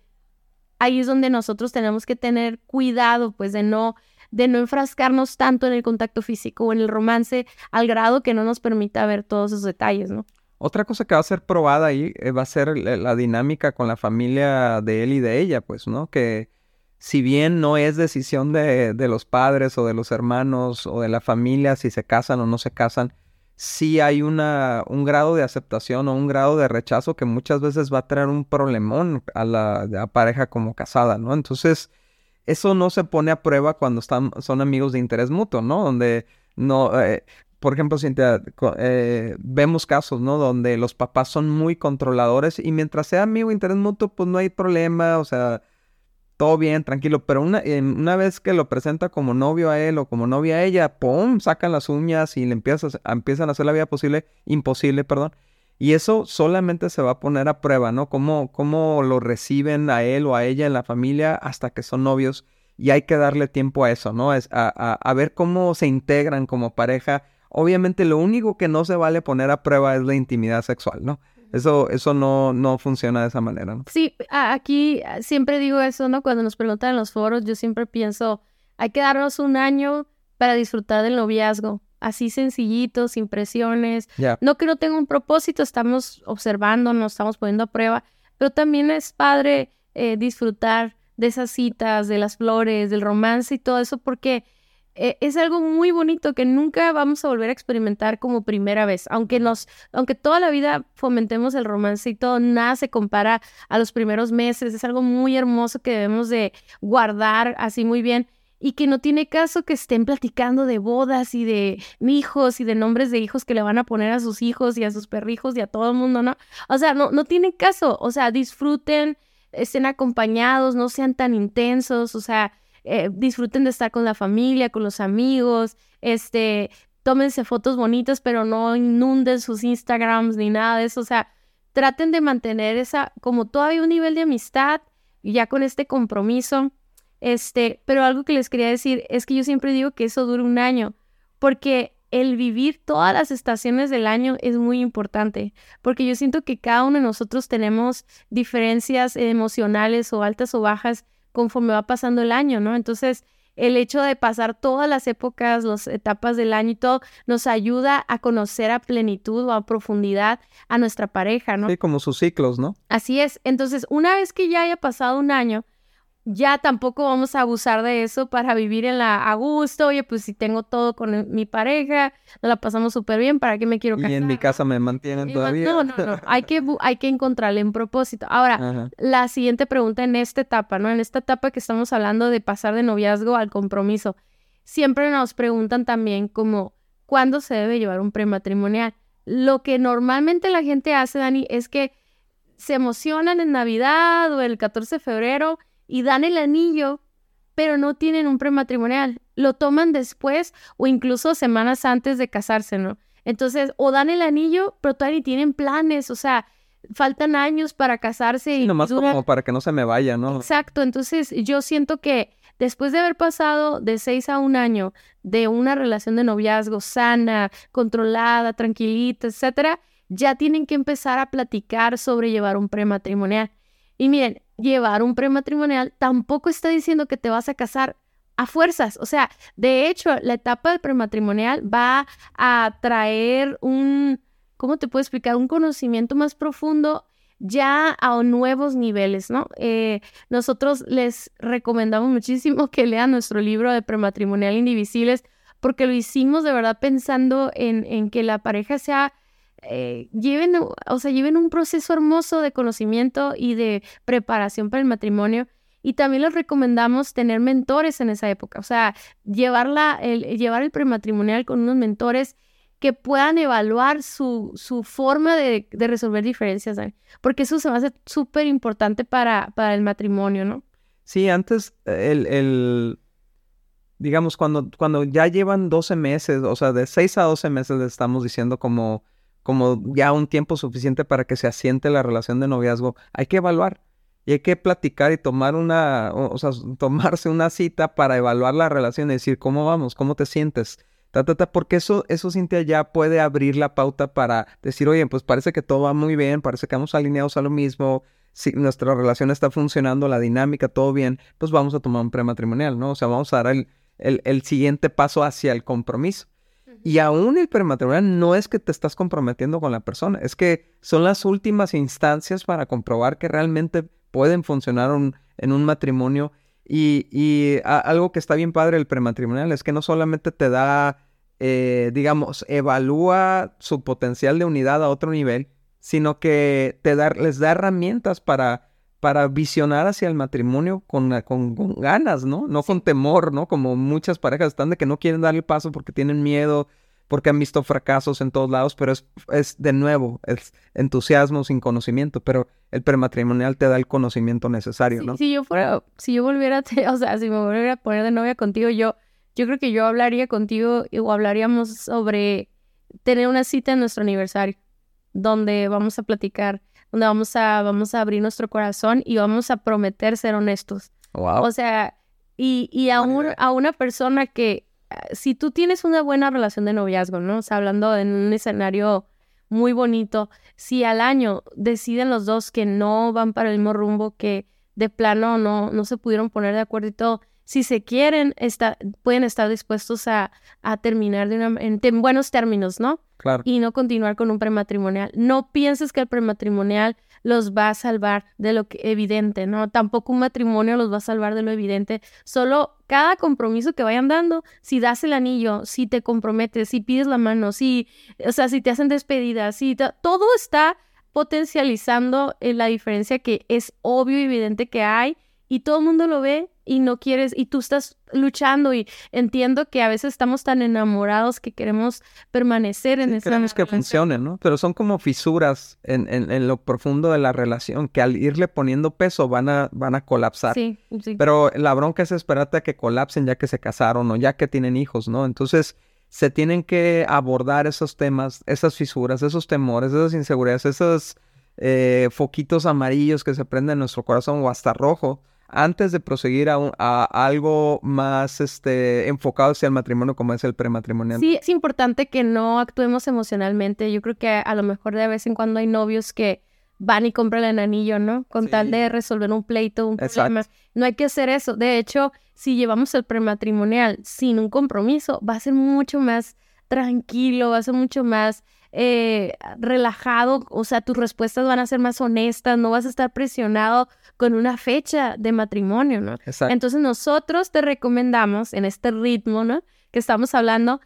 ahí es donde nosotros tenemos que tener cuidado, pues, de no, de no enfrascarnos tanto en el contacto físico o en el romance al grado que no nos permita ver todos esos detalles, ¿no? Otra cosa que va a ser probada ahí eh, va a ser la, la dinámica con la familia de él y de ella, pues, ¿no? Que si bien no es decisión de, de los padres o de los hermanos o de la familia si se casan o no se casan, sí hay una, un grado de aceptación o un grado de rechazo que muchas veces va a traer un problemón a la, pareja como casada, ¿no? Entonces, eso no se pone a prueba cuando están, son amigos de interés mutuo, ¿no? Donde no, eh, por ejemplo, Cintia, eh, vemos casos, ¿no? Donde los papás son muy controladores y mientras sea amigo de interés mutuo, pues no hay problema, o sea, todo bien, tranquilo, pero una, una vez que lo presenta como novio a él o como novia a ella, ¡pum! Sacan las uñas y le empiezas, empiezan a hacer la vida posible, imposible, perdón. Y eso solamente se va a poner a prueba, ¿no? Cómo, cómo lo reciben a él o a ella en la familia hasta que son novios. Y hay que darle tiempo a eso, ¿no? Es a, a- a ver cómo se integran como pareja. Obviamente lo único que no se vale poner a prueba es la intimidad sexual, ¿no? Eso, eso no, no funciona de esa manera, ¿no? Sí, aquí siempre digo eso, ¿no? Cuando nos preguntan en los foros, yo siempre pienso, hay que darnos un año para disfrutar del noviazgo, así sencillito, sin presiones. Ya. No que no tenga un propósito, estamos observando, nos estamos poniendo a prueba, pero también es padre eh, disfrutar de esas citas, de las flores, del romance y todo eso, porque eh, es algo muy bonito que nunca vamos a volver a experimentar como primera vez, aunque nos, aunque toda la vida fomentemos el romance y todo, nada se compara a los primeros meses, es algo muy hermoso que debemos de guardar así muy bien y que no tiene caso que estén platicando de bodas y de hijos y de nombres de hijos que le van a poner a sus hijos y a sus perrijos y a todo el mundo, ¿no? O sea, no, no tiene caso, o sea, disfruten, estén acompañados, no sean tan intensos, o sea, eh, disfruten de estar con la familia, con los amigos, este, tómense fotos bonitas, pero no inunden sus Instagrams ni nada de eso, o sea, traten de mantener esa, como todavía un nivel de amistad, ya con este compromiso, este, pero algo que les quería decir es que yo siempre digo que eso dura un año, porque el vivir todas las estaciones del año es muy importante, porque yo siento que cada uno de nosotros tenemos diferencias emocionales o altas o bajas conforme va pasando el año, ¿no? Entonces, el hecho de pasar todas las épocas, las etapas del año y todo, nos ayuda a conocer a plenitud o a profundidad a nuestra pareja, ¿no? Sí, como sus ciclos, ¿no? Así es. Entonces, una vez que ya haya pasado un año, ya tampoco vamos a abusar de eso para vivir en la a gusto. Oye, pues si tengo todo con mi pareja, nos la pasamos súper bien, ¿para qué me quiero casar? Y en mi casa me mantienen todavía. No, no, no. Hay que, hay que encontrarle un propósito. Ahora, la siguiente pregunta en esta etapa, ¿no? En esta etapa que estamos hablando de pasar de noviazgo al compromiso, siempre nos preguntan también como, ¿cuándo se debe llevar un prematrimonial? Lo que normalmente la gente hace, Dani, es que se emocionan en Navidad o el 14 de febrero y dan el anillo, pero no tienen un prematrimonial. Lo toman después o incluso semanas antes de casarse, ¿no? Entonces, o dan el anillo, pero todavía ni tienen planes, o sea, faltan años para casarse. y nomás como para que no se me vaya, ¿no? Exacto, entonces yo siento que después de haber pasado de seis a un año de una relación de noviazgo sana, controlada, tranquilita, etcétera, ya tienen que empezar a platicar sobre llevar un prematrimonial. Y miren, llevar un prematrimonial tampoco está diciendo que te vas a casar a fuerzas. O sea, de hecho, la etapa del prematrimonial va a traer un, ¿cómo te puedo explicar? Un conocimiento más profundo ya a nuevos niveles, ¿no? Eh, nosotros les recomendamos muchísimo que lean nuestro libro de prematrimonial indivisibles porque lo hicimos de verdad pensando en, en que la pareja sea eh, lleven, o sea, lleven un proceso hermoso de conocimiento y de preparación para el matrimonio. Y también les recomendamos tener mentores en esa época, o sea, llevarla, el, llevar el prematrimonial con unos mentores que puedan evaluar su, su forma de, de, resolver diferencias, porque eso se va a hacer súper importante para, para el matrimonio, ¿no? Sí, antes el, el, digamos, cuando, cuando ya llevan 12 meses, o sea, de 6 a 12 meses le estamos diciendo como como ya un tiempo suficiente para que se asiente la relación de noviazgo, hay que evaluar y hay que platicar y tomar una, o, sea, tomarse una cita para evaluar la relación y decir, ¿cómo vamos? ¿Cómo te sientes? Ta, ta, porque eso, eso, Cintia, ya puede abrir la pauta para decir, oye, pues parece que todo va muy bien, parece que vamos alineados a lo mismo, si nuestra relación está funcionando, la dinámica, todo bien, pues vamos a tomar un prematrimonial, ¿no? O sea, vamos a dar el, el, el siguiente paso hacia el compromiso. Y aún el prematrimonial no es que te estás comprometiendo con la persona, es que son las últimas instancias para comprobar que realmente pueden funcionar en un matrimonio. Y, algo que está bien padre del prematrimonial es que no solamente te da, eh, digamos, evalúa su potencial de unidad a otro nivel, sino que te da, les da herramientas para para visionar hacia el matrimonio con, con, ganas, ¿no? No con temor, ¿no? Como muchas parejas están de que no quieren dar el paso porque tienen miedo, porque han visto fracasos en todos lados, pero es, es de nuevo, es entusiasmo sin conocimiento, pero el prematrimonial te da el conocimiento necesario, ¿no? Si yo fuera, si yo volviera, a, o sea, si me volviera a poner de novia contigo, yo, yo creo que yo hablaría contigo o hablaríamos sobre tener una cita en nuestro aniversario, donde vamos a platicar donde vamos a, vamos a abrir nuestro corazón y vamos a prometer ser honestos. O sea, y, y a, a una persona que, ah, si tú tienes una buena relación de noviazgo, ¿no? O sea, hablando en un escenario muy bonito, si al año deciden los dos que no van para el mismo rumbo, que de plano no, no se pudieron poner de acuerdo y todo, si se quieren, está, pueden estar dispuestos a, a terminar de una, en, buenos términos, ¿no? Y no continuar con un prematrimonial. No pienses que el prematrimonial los va a salvar de lo que, evidente, ¿no? Tampoco un matrimonio los va a salvar de lo evidente. Solo cada compromiso que vayan dando, si das el anillo, si te comprometes, si pides la mano, si, o sea, si te hacen despedidas, si todo está potencializando eh, la diferencia que es obvio y evidente que hay y todo el mundo lo ve y no quieres y tú estás luchando y entiendo que a veces estamos tan enamorados que queremos permanecer en sí, esa queremos que funcione, ¿no? Pero son como fisuras en, en, lo profundo de la relación que al irle poniendo peso van a, van a colapsar. Sí, sí. Pero la bronca es esperarte a que colapsen ya que se casaron o ya que tienen hijos, ¿no? Entonces se tienen que abordar esos temas, esas fisuras, esos temores, esas inseguridades, esos eh, foquitos amarillos que se prenden en nuestro corazón o hasta rojo antes de proseguir a, a, algo más este, enfocado hacia el matrimonio como es el prematrimonial. Sí, es importante que no actuemos emocionalmente. Yo creo que a lo mejor de vez en cuando hay novios que van y compran el anillo, ¿no? Con tal de resolver un pleito, un problema. No hay que hacer eso. De hecho, si llevamos el prematrimonial sin un compromiso, va a ser mucho más tranquilo, va a ser mucho más eh, relajado, o sea, tus respuestas van a ser más honestas, no vas a estar presionado con una fecha de matrimonio, ¿no? Exacto. Entonces nosotros te recomendamos en este ritmo, ¿no? Que estamos hablando,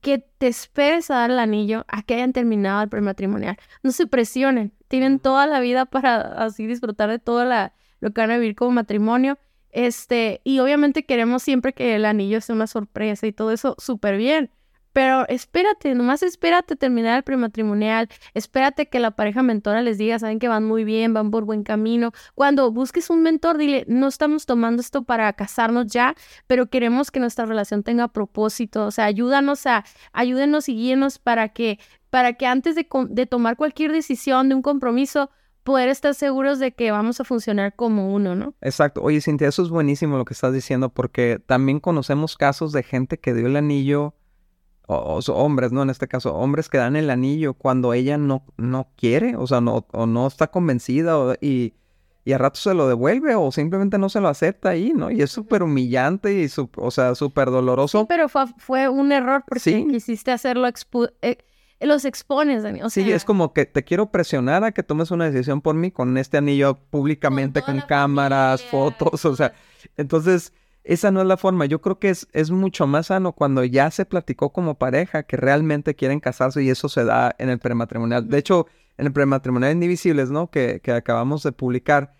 que te esperes a dar el anillo a que hayan terminado el prematrimonial. No se presionen, tienen toda la vida para así disfrutar de todo la, lo que van a vivir como matrimonio. Este, y obviamente queremos siempre que el anillo sea una sorpresa y todo eso súper bien. Pero espérate, nomás espérate terminar el prematrimonial, espérate que la pareja mentora les diga, saben que van muy bien, van por buen camino. Cuando busques un mentor, dile, no estamos tomando esto para casarnos ya, pero queremos que nuestra relación tenga propósito, o sea, ayúdanos a, ayúdenos y guíenos para que, para que antes de, de tomar cualquier decisión de un compromiso, poder estar seguros de que vamos a funcionar como uno, ¿no? Exacto. Oye, Cintia, eso es buenísimo lo que estás diciendo porque también conocemos casos de gente que dio el anillo o, hombres, ¿no? En este caso, hombres que dan el anillo cuando ella no, no quiere, o sea, no, o no está convencida y, y a rato se lo devuelve o simplemente no se lo acepta ahí, ¿no? Y es súper humillante y, o sea, súper doloroso. Sí, pero fue, fue un error porque quisiste hacerlo, eh, los expones. O sí, es como que te quiero presionar a que tomes una decisión por mí con este anillo públicamente, con, con cámaras, fotos, o sea, entonces esa no es la forma. Yo creo que es, es mucho más sano cuando ya se platicó como pareja que realmente quieren casarse y eso se da en el prematrimonial. De hecho, en el prematrimonial Indivisibles, ¿no? Que, que acabamos de publicar,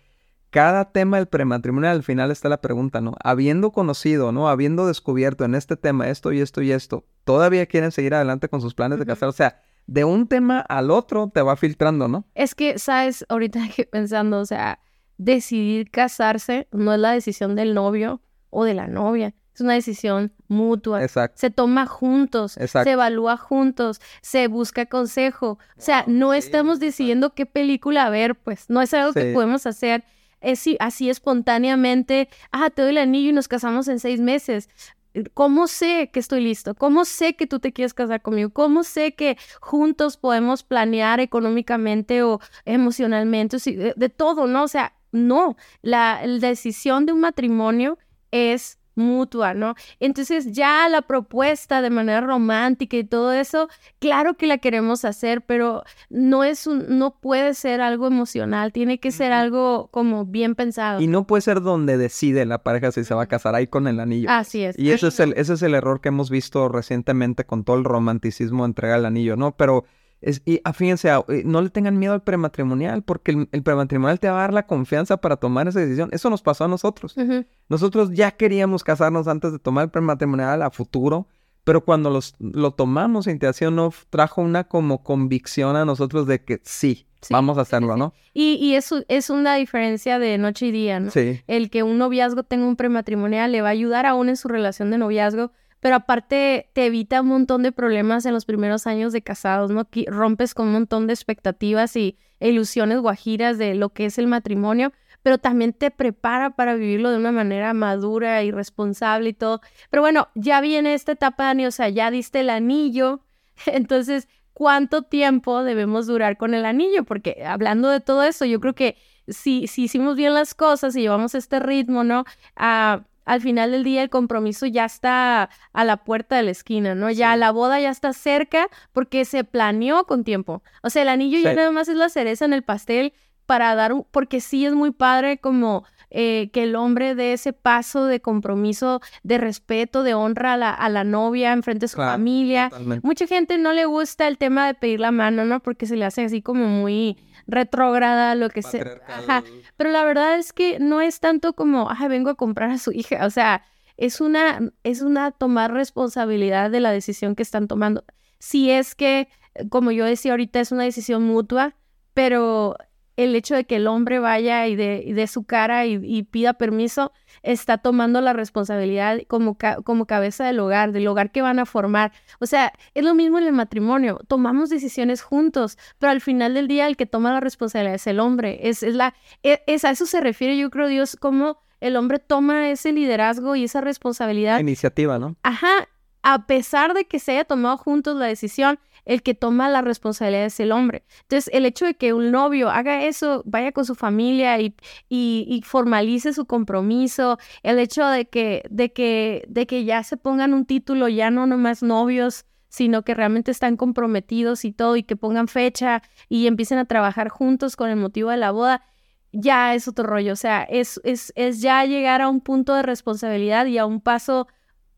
cada tema del prematrimonial al final está la pregunta, ¿no? Habiendo conocido, ¿no? Habiendo descubierto en este tema esto y esto y esto, ¿todavía quieren seguir adelante con sus planes de casar? O sea, de un tema al otro te va filtrando, ¿no? Es que, ¿sabes? Ahorita pensando, o sea, decidir casarse no es la decisión del novio o de la novia. Es una decisión mutua. Exacto. Se toma juntos, se evalúa juntos, se busca consejo. O sea, no estamos decidiendo qué película ver, pues no es algo que podemos hacer es así espontáneamente. Ah, te doy el anillo y nos casamos en seis meses. ¿Cómo sé que estoy listo? ¿Cómo sé que tú te quieres casar conmigo? ¿Cómo sé que juntos podemos planear económicamente o emocionalmente? De, de todo, ¿no? O sea, no. La, la decisión de un matrimonio es mutua, ¿no? Entonces ya la propuesta de manera romántica y todo eso, claro que la queremos hacer, pero no es un, no puede ser algo emocional, tiene que ser algo como bien pensado. Y no puede ser donde decide la pareja si se va a casar ahí con el anillo. Así es. Y ese es el, ese es el error que hemos visto recientemente con todo el romanticismo de entregar el anillo, ¿no? Pero y ah, fíjense, ah, eh, no le tengan miedo al prematrimonial, porque el, prematrimonial te va a dar la confianza para tomar esa decisión. Eso nos pasó a nosotros. Nosotros ya queríamos casarnos antes de tomar el prematrimonial a futuro, pero cuando los, lo tomamos, Integración no trajo una como convicción a nosotros de que sí, vamos a hacerlo, ¿no? Y, y eso es una diferencia de noche y día, ¿no? Sí. El que un noviazgo tenga un prematrimonial le va a ayudar aún en su relación de noviazgo pero aparte te evita un montón de problemas en los primeros años de casados, ¿no? Que rompes con un montón de expectativas y ilusiones guajiras de lo que es el matrimonio, pero también te prepara para vivirlo de una manera madura y responsable y todo. Pero bueno, ya viene esta etapa, Dani, o sea, ya diste el anillo, entonces, ¿cuánto tiempo debemos durar con el anillo? Porque hablando de todo eso, yo creo que si, si hicimos bien las cosas y llevamos este ritmo, ¿no? A al final del día el compromiso ya está a la puerta de la esquina, ¿no? Ya la boda ya está cerca porque se planeó con tiempo. O sea, el anillo ya nada más es la cereza en el pastel para dar un, porque sí es muy padre como eh, que el hombre dé ese paso de compromiso, de respeto, de honra a la, a la novia en frente de su familia. Mucha gente no le gusta el tema de pedir la mano, ¿no? Porque se le hace así como muy retrógrada, lo que sea. Ajá. Pero la verdad es que no es tanto como, ay, vengo a comprar a su hija. O sea, es una, es una tomar responsabilidad de la decisión que están tomando. Si es que, como yo decía ahorita, es una decisión mutua, pero el hecho de que el hombre vaya y de, su cara y, pida permiso, está tomando la responsabilidad como, como cabeza del hogar, del hogar que van a formar. O sea, es lo mismo en el matrimonio, tomamos decisiones juntos, pero al final del día el que toma la responsabilidad es el hombre. Es, es la, e, es, a eso se refiere, yo creo, Dios, como el hombre toma ese liderazgo y esa responsabilidad. iniciativa, ¿no? Ajá, a pesar de que se haya tomado juntos la decisión, el que toma la responsabilidad es el hombre. Entonces, el hecho de que un novio haga eso, vaya con su familia y, formalice su compromiso, el hecho de que, de, que, de que ya se pongan un título, ya no nomás novios, sino que realmente están comprometidos y todo, y que pongan fecha y empiecen a trabajar juntos con el motivo de la boda, ya es otro rollo. O sea, es ya llegar a un punto de responsabilidad y a un paso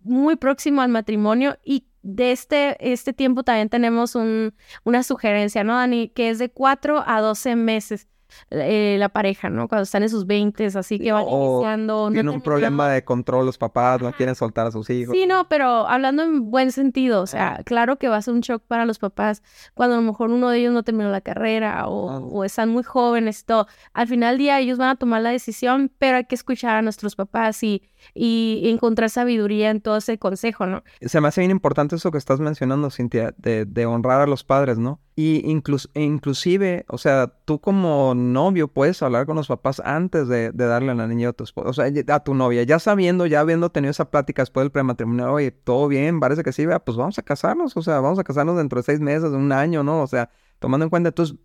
muy próximo al matrimonio y de este, este tiempo también tenemos un, una sugerencia, ¿no, Dani? Que es de 4 a 12 meses. Eh, la pareja, ¿no? Cuando están en sus 20, así que van iniciando. Tienen un problema de control los papás, no quieren soltar a sus hijos. Sí, no, pero hablando en buen sentido, o sea, claro que va a ser un shock para los papás cuando a lo mejor uno de ellos no terminó la carrera o, o están muy jóvenes y todo. Al final del día ellos van a tomar la decisión, pero hay que escuchar a nuestros papás y, y encontrar sabiduría en todo ese consejo, ¿no? Se me hace bien importante eso que estás mencionando, Cintia, de, de honrar a los padres, ¿no? Y inclusive, o sea, tú como novio puedes hablar con los papás antes de, darle a la niña a tu esposa, o sea, a tu novia, ya sabiendo, ya habiendo tenido esa plática después del prematrimonio, oye, todo bien, parece que sí, vea, pues vamos a casarnos, o sea, vamos a casarnos dentro de seis meses, un año, ¿no? O sea, tomando en cuenta, entonces,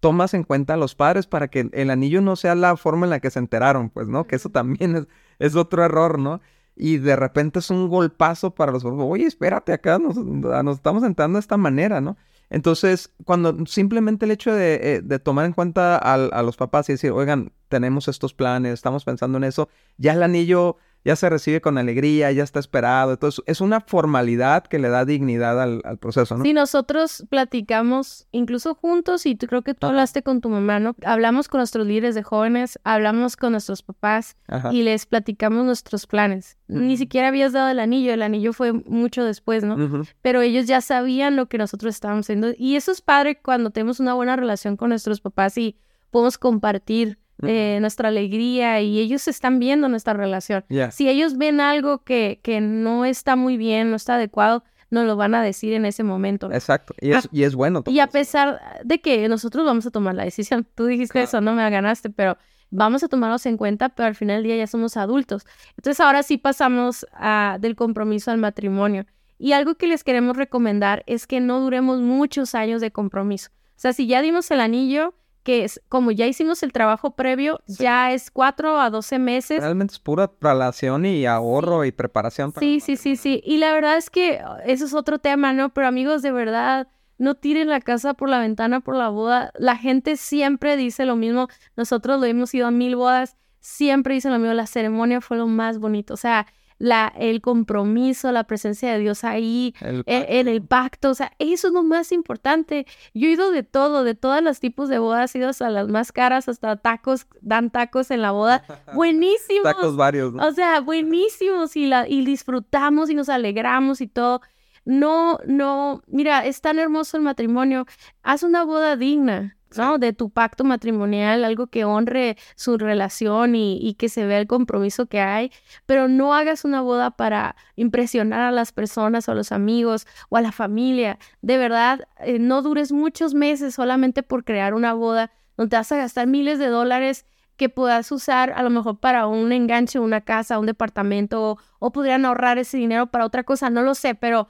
tomas en cuenta a los padres para que el anillo no sea la forma en la que se enteraron, pues, ¿no? Que eso también es, es otro error, ¿no? Y de repente es un golpazo para los oye, espérate, acá nos, nos estamos entrando de esta manera, ¿no? Entonces, cuando simplemente el hecho de, eh, tomar en cuenta a, los papás y decir, oigan, tenemos estos planes, estamos pensando en eso, ya el anillo ya se recibe con alegría, ya está esperado. Entonces, es una formalidad que le da dignidad al, proceso, ¿no? Sí, nosotros platicamos incluso juntos y tú, creo que tú hablaste con tu mamá, ¿no? Hablamos con nuestros líderes de jóvenes, hablamos con nuestros papás y les platicamos nuestros planes. Ni siquiera habías dado el anillo, el anillo fue mucho después, ¿no? Pero ellos ya sabían lo que nosotros estábamos haciendo. Y eso es padre cuando tenemos una buena relación con nuestros papás y podemos compartir eh, nuestra alegría y ellos están viendo nuestra relación. Si ellos ven algo que, que no está muy bien, no está adecuado, nos lo van a decir en ese momento. Exacto, y es, y es bueno. Y a pesar de que nosotros vamos a tomar la decisión, tú dijiste eso, no me ganaste, pero vamos a tomarlos en cuenta, pero al final del día ya somos adultos. Entonces ahora sí pasamos a, del compromiso al matrimonio. Y algo que les queremos recomendar es que no duremos muchos años de compromiso. O sea, si ya dimos el anillo, que es, como ya hicimos el trabajo previo, ya es cuatro a doce meses. Realmente es pura relación y ahorro y preparación. sí, sí, sí, sí. Y la verdad es que eso es otro tema, ¿no? Pero amigos, de verdad, no tiren la casa por la ventana por la boda. La gente siempre dice lo mismo. Nosotros lo hemos ido a mil bodas. Siempre dicen lo mismo. La ceremonia fue lo más bonito. O sea, la, el compromiso, la presencia de Dios ahí, e, en el pacto, o sea, eso es lo más importante. Yo he ido de todo, de todos los tipos de bodas, he ido hasta las más caras, hasta tacos, dan tacos en la boda, buenísimos. tacos varios, ¿no? O sea, buenísimos y, la, y disfrutamos y nos alegramos y todo. No, no, mira, es tan hermoso el matrimonio, haz una boda digna, ¿no? De tu pacto matrimonial, algo que honre su relación y, que se vea el compromiso que hay, pero no hagas una boda para impresionar a las personas o a los amigos o a la familia. De verdad, eh, no dures muchos meses solamente por crear una boda donde vas a gastar miles de dólares que puedas usar a lo mejor para un enganche, una casa, un departamento, o, o podrían ahorrar ese dinero para otra cosa, no lo sé, pero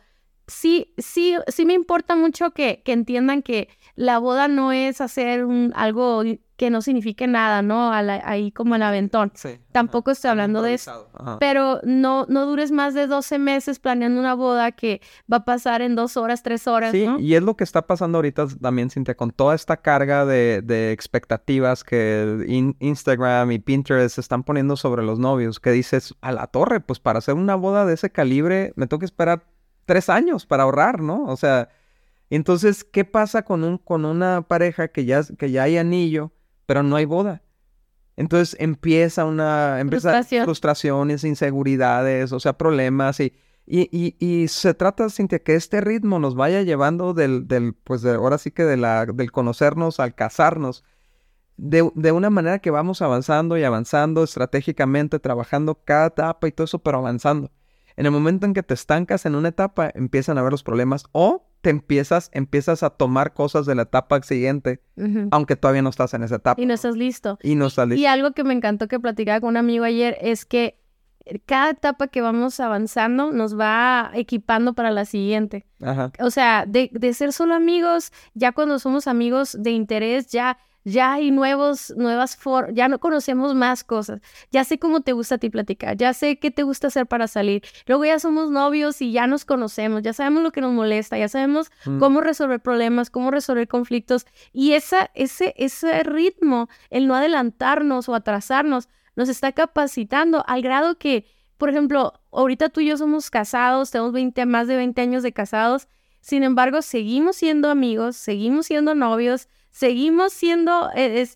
sí, sí, sí me importa mucho que, que entiendan que la boda no es hacer un, algo que no signifique nada, ¿no? ahí como el aventón. Sí, Tampoco estoy hablando de eso. Pero no, no dures más de 12 meses planeando una boda que va a pasar en dos horas, tres horas. Sí, y es lo que está pasando ahorita también, Cintia, con toda esta carga de, de expectativas que Instagram y Pinterest están poniendo sobre los novios, que dices, a la torre, pues para hacer una boda de ese calibre me tengo que esperar tres años para ahorrar, ¿no? O sea, entonces, ¿qué pasa con, un, con una pareja que ya, que ya hay anillo, pero no hay boda? Entonces empieza una empieza frustraciones, inseguridades, o sea, problemas y, y, y, se trata, Cintia, que este ritmo nos vaya llevando del, del pues de, ahora sí que de la, del conocernos al casarnos, de, de, una manera que vamos avanzando y avanzando estratégicamente, trabajando cada etapa y todo eso, pero avanzando. En el momento en que te estancas en una etapa, empiezan a ver los problemas o te empiezas, empiezas a tomar cosas de la etapa siguiente, aunque todavía no estás en esa etapa. Y no estás listo. Y no estás listo. Y algo que me encantó que platicaba con un amigo ayer es que cada etapa que vamos avanzando nos va equipando para la siguiente. Ajá. O sea, de, de ser solo amigos, ya cuando somos amigos de interés, ya ya hay nuevos, nuevas formas, ya no conocemos más cosas, ya sé cómo te gusta a ti platicar, ya sé qué te gusta hacer para salir, luego ya somos novios y ya nos conocemos, ya sabemos lo que nos molesta, ya sabemos mm. cómo resolver problemas, cómo resolver conflictos. Y esa, ese, ese ritmo, el no adelantarnos o atrasarnos, nos está capacitando al grado que, por ejemplo, ahorita tú y yo somos casados, tenemos 20, más de 20 años de casados, sin embargo, seguimos siendo amigos, seguimos siendo novios, seguimos siendo... Eh,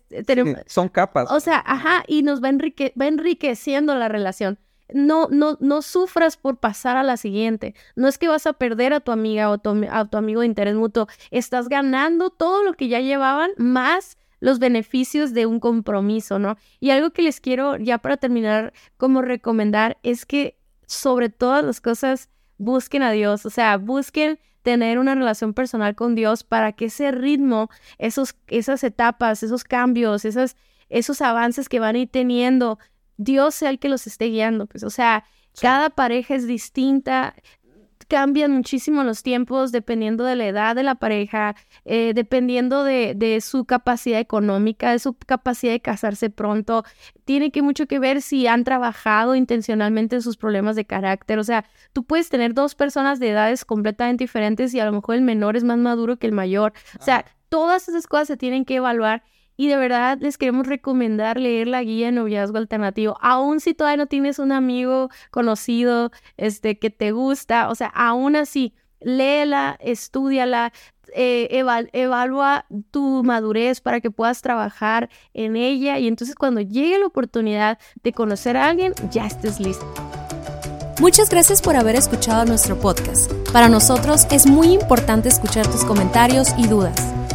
son capas. O sea, ajá, y nos va, va enriqueciendo la relación. No, no, no sufras por pasar a la siguiente. No es que vas a perder a tu amiga o a tu amigo de interés mutuo. Estás ganando todo lo que ya llevaban más los beneficios de un compromiso, ¿no? Y algo que les quiero ya para terminar como recomendar es que sobre todas las cosas busquen a Dios, o sea, busquen tener una relación personal con Dios para que ese ritmo, esos, esas etapas, esos cambios, esas, esos avances que van a ir teniendo, Dios sea el que los esté guiando. Pues, o sea, cada pareja es distinta, cambian muchísimo los tiempos dependiendo de la edad de la pareja, eh, dependiendo de, de, su capacidad económica, de su capacidad de casarse pronto. Tiene que mucho que ver si han trabajado intencionalmente en sus problemas de carácter. O sea, tú puedes tener dos personas de edades completamente diferentes y a lo mejor el menor es más maduro que el mayor. O sea, todas esas cosas se tienen que evaluar y de verdad les queremos recomendar leer la guía de noviazgo alternativo, aun si todavía no tienes un amigo conocido este, que te gusta, o sea, aún así, léela, estudiala, eh, evalúa tu madurez para que puedas trabajar en ella y entonces cuando llegue la oportunidad de conocer a alguien, ya estés listo. Muchas gracias por haber escuchado nuestro podcast. Para nosotros es muy importante escuchar tus comentarios y dudas.